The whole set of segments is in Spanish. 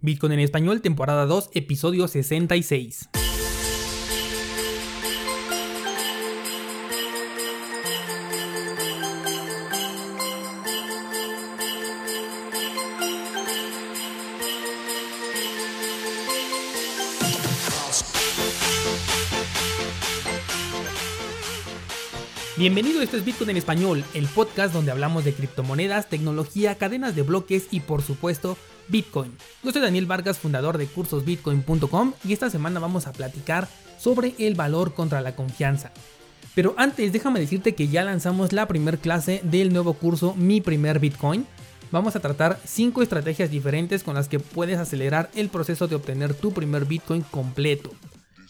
Bitcoin en español, temporada 2, episodio 66. Bienvenido, esto es Bitcoin en español, el podcast donde hablamos de criptomonedas, tecnología, cadenas de bloques y por supuesto Bitcoin. Yo soy Daniel Vargas, fundador de cursosbitcoin.com y esta semana vamos a platicar sobre el valor contra la confianza. Pero antes déjame decirte que ya lanzamos la primera clase del nuevo curso Mi primer Bitcoin. Vamos a tratar 5 estrategias diferentes con las que puedes acelerar el proceso de obtener tu primer Bitcoin completo.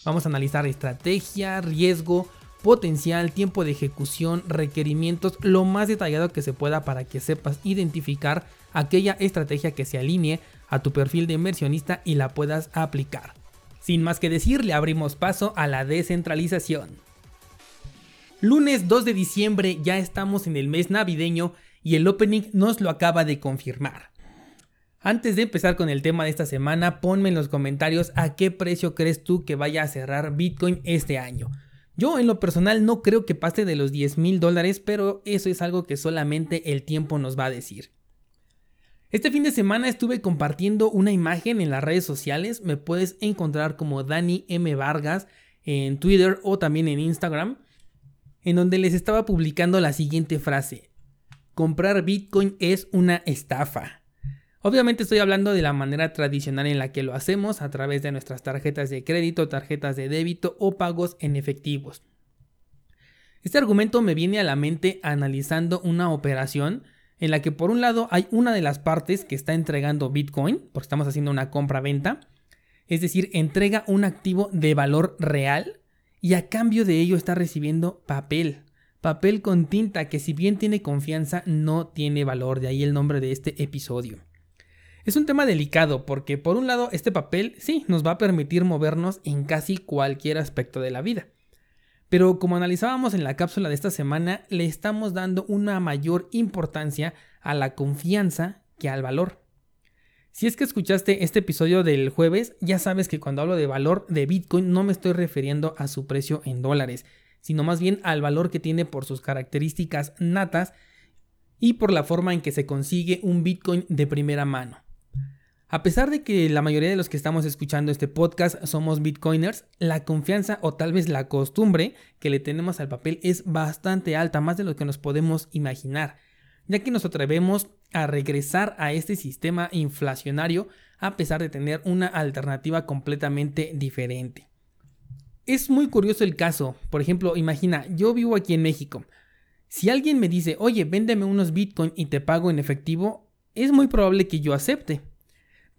Vamos a analizar estrategia, riesgo, potencial, tiempo de ejecución, requerimientos, lo más detallado que se pueda para que sepas identificar aquella estrategia que se alinee a tu perfil de inversionista y la puedas aplicar. Sin más que decir, le abrimos paso a la descentralización. Lunes 2 de diciembre ya estamos en el mes navideño y el opening nos lo acaba de confirmar. Antes de empezar con el tema de esta semana, ponme en los comentarios a qué precio crees tú que vaya a cerrar Bitcoin este año. Yo en lo personal no creo que pase de los 10 mil dólares, pero eso es algo que solamente el tiempo nos va a decir. Este fin de semana estuve compartiendo una imagen en las redes sociales, me puedes encontrar como Dani M. Vargas en Twitter o también en Instagram, en donde les estaba publicando la siguiente frase. Comprar Bitcoin es una estafa. Obviamente estoy hablando de la manera tradicional en la que lo hacemos a través de nuestras tarjetas de crédito, tarjetas de débito o pagos en efectivos. Este argumento me viene a la mente analizando una operación en la que por un lado hay una de las partes que está entregando Bitcoin, porque estamos haciendo una compra-venta, es decir, entrega un activo de valor real y a cambio de ello está recibiendo papel, papel con tinta que si bien tiene confianza no tiene valor, de ahí el nombre de este episodio. Es un tema delicado porque por un lado este papel sí nos va a permitir movernos en casi cualquier aspecto de la vida. Pero como analizábamos en la cápsula de esta semana, le estamos dando una mayor importancia a la confianza que al valor. Si es que escuchaste este episodio del jueves, ya sabes que cuando hablo de valor de Bitcoin no me estoy refiriendo a su precio en dólares, sino más bien al valor que tiene por sus características natas y por la forma en que se consigue un Bitcoin de primera mano. A pesar de que la mayoría de los que estamos escuchando este podcast somos bitcoiners, la confianza o tal vez la costumbre que le tenemos al papel es bastante alta, más de lo que nos podemos imaginar, ya que nos atrevemos a regresar a este sistema inflacionario a pesar de tener una alternativa completamente diferente. Es muy curioso el caso, por ejemplo, imagina, yo vivo aquí en México. Si alguien me dice, oye, véndeme unos bitcoin y te pago en efectivo, es muy probable que yo acepte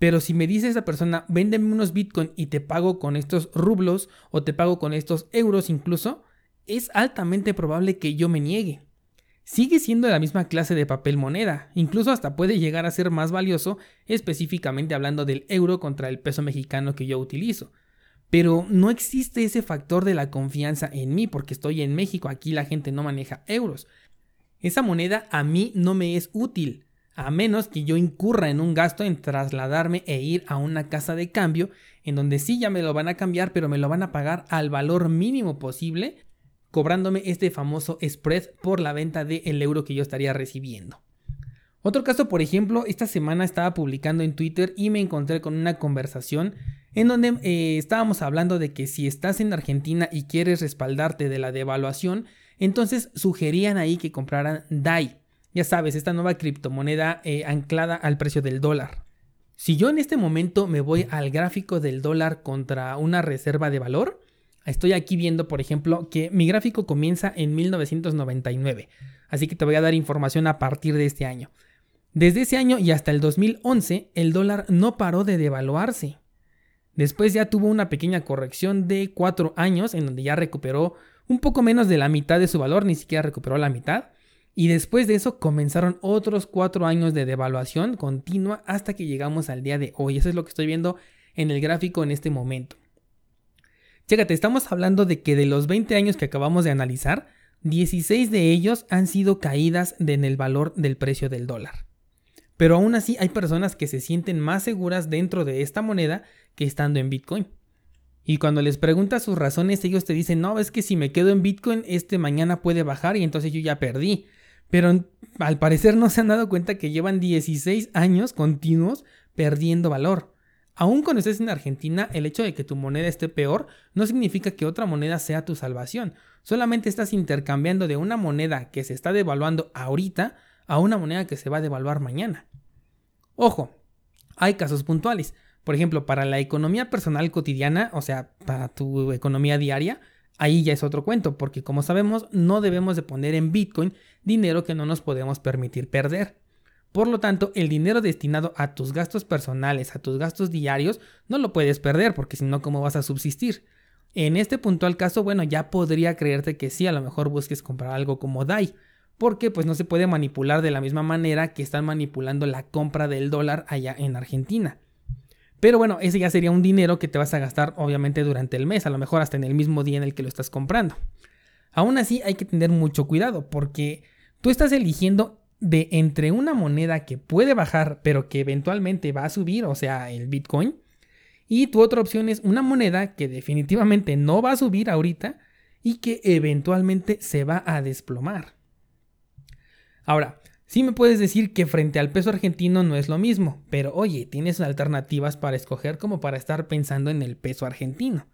pero si me dice esa persona, véndeme unos Bitcoin y te pago con estos rublos o te pago con estos euros incluso, es altamente probable que yo me niegue. Sigue siendo la misma clase de papel moneda, incluso hasta puede llegar a ser más valioso, específicamente hablando del euro contra el peso mexicano que yo utilizo. Pero no existe ese factor de la confianza en mí porque estoy en México, aquí la gente no maneja euros. Esa moneda a mí no me es útil a menos que yo incurra en un gasto en trasladarme e ir a una casa de cambio en donde sí ya me lo van a cambiar, pero me lo van a pagar al valor mínimo posible, cobrándome este famoso spread por la venta del euro que yo estaría recibiendo. Otro caso, por ejemplo, esta semana estaba publicando en Twitter y me encontré con una conversación en donde eh, estábamos hablando de que si estás en Argentina y quieres respaldarte de la devaluación, entonces sugerían ahí que compraran DAI, ya sabes, esta nueva criptomoneda eh, anclada al precio del dólar. Si yo en este momento me voy al gráfico del dólar contra una reserva de valor, estoy aquí viendo, por ejemplo, que mi gráfico comienza en 1999. Así que te voy a dar información a partir de este año. Desde ese año y hasta el 2011, el dólar no paró de devaluarse. Después ya tuvo una pequeña corrección de 4 años en donde ya recuperó un poco menos de la mitad de su valor, ni siquiera recuperó la mitad. Y después de eso comenzaron otros cuatro años de devaluación continua hasta que llegamos al día de hoy. Eso es lo que estoy viendo en el gráfico en este momento. Chécate, estamos hablando de que de los 20 años que acabamos de analizar, 16 de ellos han sido caídas en el valor del precio del dólar. pero aún así hay personas que se sienten más seguras dentro de esta moneda que estando en Bitcoin. Y cuando les preguntas sus razones, ellos te dicen, no, es que si me quedo en Bitcoin, este mañana puede bajar y entonces yo ya perdí. Pero al parecer no se han dado cuenta que llevan 16 años continuos perdiendo valor. Aún cuando estés en Argentina, el hecho de que tu moneda esté peor no significa que otra moneda sea tu salvación. Solamente estás intercambiando de una moneda que se está devaluando ahorita a una moneda que se va a devaluar mañana. Ojo, hay casos puntuales. Por ejemplo, para la economía personal cotidiana, o sea, para tu economía diaria, ahí ya es otro cuento, porque como sabemos, no debemos de poner en Bitcoin dinero que no nos podemos permitir perder. Por lo tanto, el dinero destinado a tus gastos personales, a tus gastos diarios, no lo puedes perder, porque si no, ¿cómo vas a subsistir? En este puntual caso, bueno, ya podría creerte que sí, a lo mejor busques comprar algo como DAI, porque pues no se puede manipular de la misma manera que están manipulando la compra del dólar allá en Argentina. Pero bueno, ese ya sería un dinero que te vas a gastar obviamente durante el mes, a lo mejor hasta en el mismo día en el que lo estás comprando. Aún así hay que tener mucho cuidado porque tú estás eligiendo de entre una moneda que puede bajar pero que eventualmente va a subir, o sea, el Bitcoin, y tu otra opción es una moneda que definitivamente no va a subir ahorita y que eventualmente se va a desplomar. Ahora, sí me puedes decir que frente al peso argentino no es lo mismo, pero oye, tienes alternativas para escoger como para estar pensando en el peso argentino.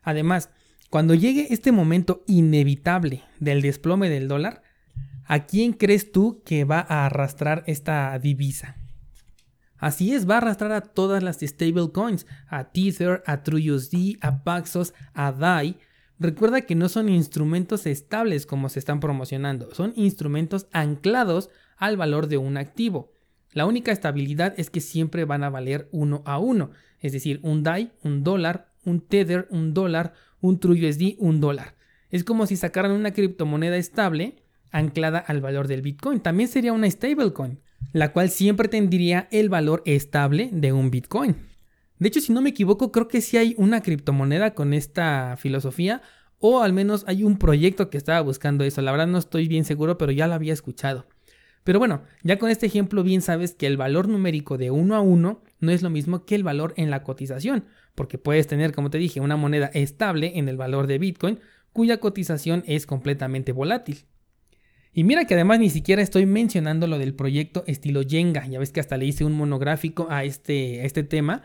Además, cuando llegue este momento inevitable del desplome del dólar, ¿a quién crees tú que va a arrastrar esta divisa? Así es, va a arrastrar a todas las stablecoins, a Tether, a TrueUSD, a Paxos, a DAI, Recuerda que no son instrumentos estables como se están promocionando, son instrumentos anclados al valor de un activo. La única estabilidad es que siempre van a valer uno a uno, es decir, un DAI, un dólar, un Tether, un dólar, un TrueUSD, un dólar. Es como si sacaran una criptomoneda estable anclada al valor del Bitcoin. También sería una stablecoin, la cual siempre tendría el valor estable de un Bitcoin. De hecho, si no me equivoco, creo que sí hay una criptomoneda con esta filosofía, o al menos hay un proyecto que estaba buscando eso. La verdad no estoy bien seguro, pero ya lo había escuchado. Pero bueno, ya con este ejemplo bien sabes que el valor numérico de uno a uno no es lo mismo que el valor en la cotización, porque puedes tener, como te dije, una moneda estable en el valor de Bitcoin, cuya cotización es completamente volátil. Y mira que además ni siquiera estoy mencionando lo del proyecto estilo Jenga, ya ves que hasta le hice un monográfico a este, a este tema,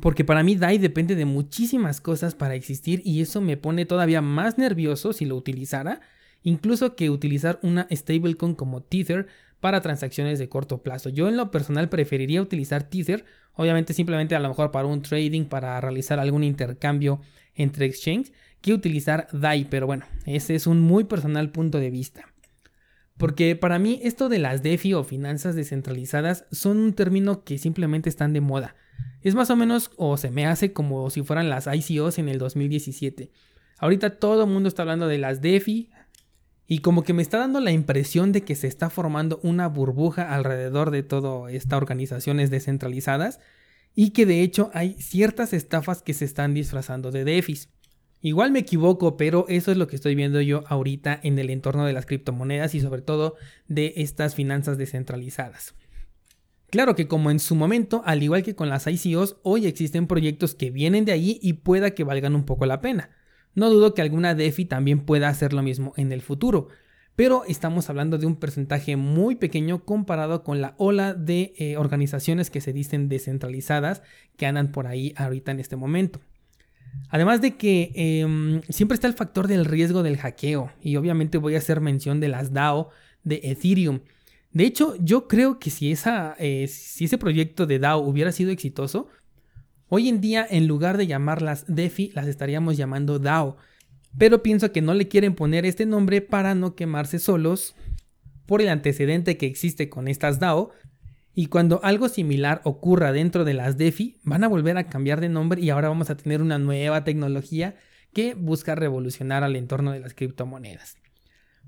porque para mí DAI depende de muchísimas cosas para existir y eso me pone todavía más nervioso si lo utilizara, incluso que utilizar una stablecoin como Tether para transacciones de corto plazo. Yo en lo personal preferiría utilizar Tether, obviamente simplemente a lo mejor para un trading, para realizar algún intercambio entre exchange, que utilizar DAI, pero bueno, ese es un muy personal punto de vista. Porque para mí esto de las DeFi o finanzas descentralizadas son un término que simplemente están de moda. Es más o menos o se me hace como si fueran las ICOs en el 2017. Ahorita todo el mundo está hablando de las DeFi y como que me está dando la impresión de que se está formando una burbuja alrededor de todas estas organizaciones descentralizadas y que de hecho hay ciertas estafas que se están disfrazando de DeFis. Igual me equivoco, pero eso es lo que estoy viendo yo ahorita en el entorno de las criptomonedas y sobre todo de estas finanzas descentralizadas. Claro que como en su momento, al igual que con las ICOs, hoy existen proyectos que vienen de allí y pueda que valgan un poco la pena. No dudo que alguna DeFi también pueda hacer lo mismo en el futuro, pero estamos hablando de un porcentaje muy pequeño comparado con la ola de eh, organizaciones que se dicen descentralizadas que andan por ahí ahorita en este momento. Además de que em, siempre está el factor del riesgo del hackeo y obviamente voy a hacer mención de las DAO de Ethereum de hecho, yo creo que si, esa, eh, si ese proyecto de DAO hubiera sido exitoso, hoy en día en lugar de llamarlas DeFi, las estaríamos llamando DAO. Pero pienso que no le quieren poner este nombre para no quemarse solos por el antecedente que existe con estas DAO. Y cuando algo similar ocurra dentro de las DeFi, van a volver a cambiar de nombre y ahora vamos a tener una nueva tecnología que busca revolucionar al entorno de las criptomonedas.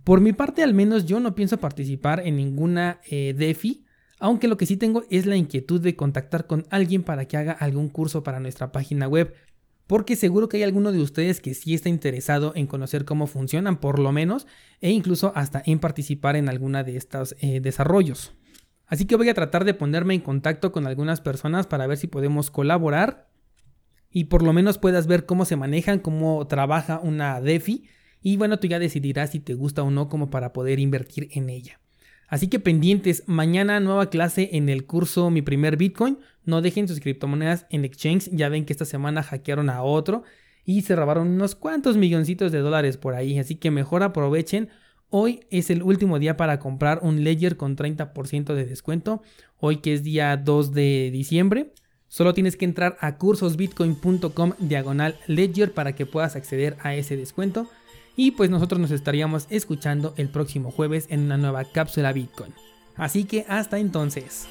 Por mi parte, al menos yo no pienso participar en ninguna eh, DeFi, aunque lo que sí tengo es la inquietud de contactar con alguien para que haga algún curso para nuestra página web, porque seguro que hay alguno de ustedes que sí está interesado en conocer cómo funcionan, por lo menos, e incluso hasta en participar en alguna de estos eh, desarrollos. Así que voy a tratar de ponerme en contacto con algunas personas para ver si podemos colaborar y por lo menos puedas ver cómo se manejan, cómo trabaja una DeFi y bueno, tú ya decidirás si te gusta o no como para poder invertir en ella. Así que pendientes, mañana nueva clase en el curso Mi primer Bitcoin. No dejen sus criptomonedas en exchange, ya ven que esta semana hackearon a otro y se robaron unos cuantos milloncitos de dólares por ahí, así que mejor aprovechen. Hoy es el último día para comprar un Ledger con 30% de descuento, hoy que es día 2 de diciembre. Solo tienes que entrar a cursosbitcoin.com diagonal Ledger para que puedas acceder a ese descuento. Y pues nosotros nos estaríamos escuchando el próximo jueves en una nueva cápsula Bitcoin. Así que hasta entonces.